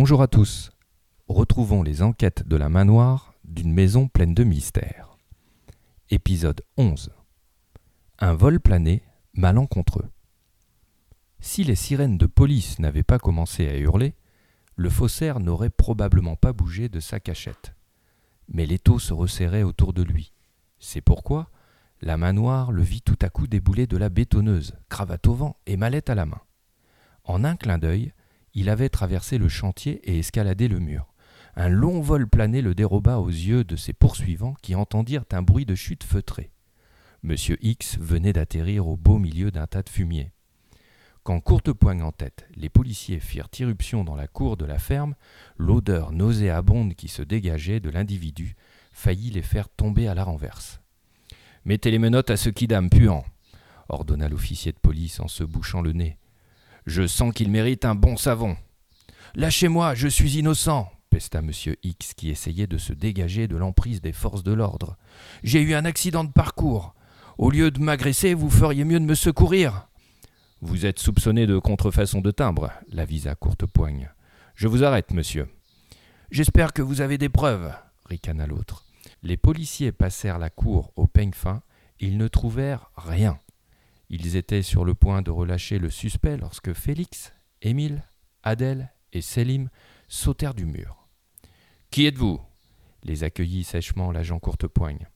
Bonjour à tous. Retrouvons les enquêtes de la main noire d'une maison pleine de mystères. Épisode 11. Un vol plané malencontreux. Si les sirènes de police n'avaient pas commencé à hurler, le faussaire n'aurait probablement pas bougé de sa cachette. Mais l'étau se resserrait autour de lui. C'est pourquoi la main noire le vit tout à coup débouler de la bétonneuse, cravate au vent et mallette à la main. En un clin d'œil, il avait traversé le chantier et escaladé le mur. Un long vol plané le déroba aux yeux de ses poursuivants qui entendirent un bruit de chute feutrée. Monsieur X venait d'atterrir au beau milieu d'un tas de fumier. Quand Courtepoigne en tête, les policiers firent irruption dans la cour de la ferme, l'odeur nauséabonde qui se dégageait de l'individu faillit les faire tomber à la renverse. Mettez les menottes à ce quidam puant, ordonna l'officier de police en se bouchant le nez. Je sens qu'il mérite un bon savon. Lâchez-moi, je suis innocent, pesta M. X qui essayait de se dégager de l'emprise des forces de l'ordre. J'ai eu un accident de parcours. Au lieu de m'agresser, vous feriez mieux de me secourir. Vous êtes soupçonné de contrefaçon de timbre, l'avisa Courtepoigne. Je vous arrête, monsieur. J'espère que vous avez des preuves, ricana l'autre. Les policiers passèrent la cour au peigne fin. Ils ne trouvèrent rien. Ils étaient sur le point de relâcher le suspect lorsque Félix, Émile, Adèle et Selim sautèrent du mur. Qui êtes-vous? les accueillit sèchement l'agent Courtepoigne.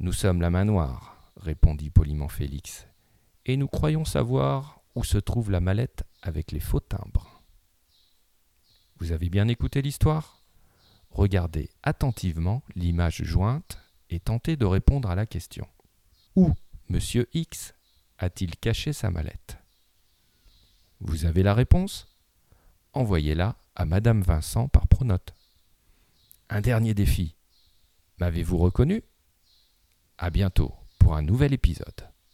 Nous sommes la main noire, répondit poliment Félix, et nous croyons savoir où se trouve la mallette avec les faux timbres. Vous avez bien écouté l'histoire? Regardez attentivement l'image jointe et tentez de répondre à la question. Où Monsieur X? A-t-il caché sa mallette? Vous avez la réponse? Envoyez-la à Madame Vincent par pronote. Un dernier défi. M'avez-vous reconnu? À bientôt pour un nouvel épisode.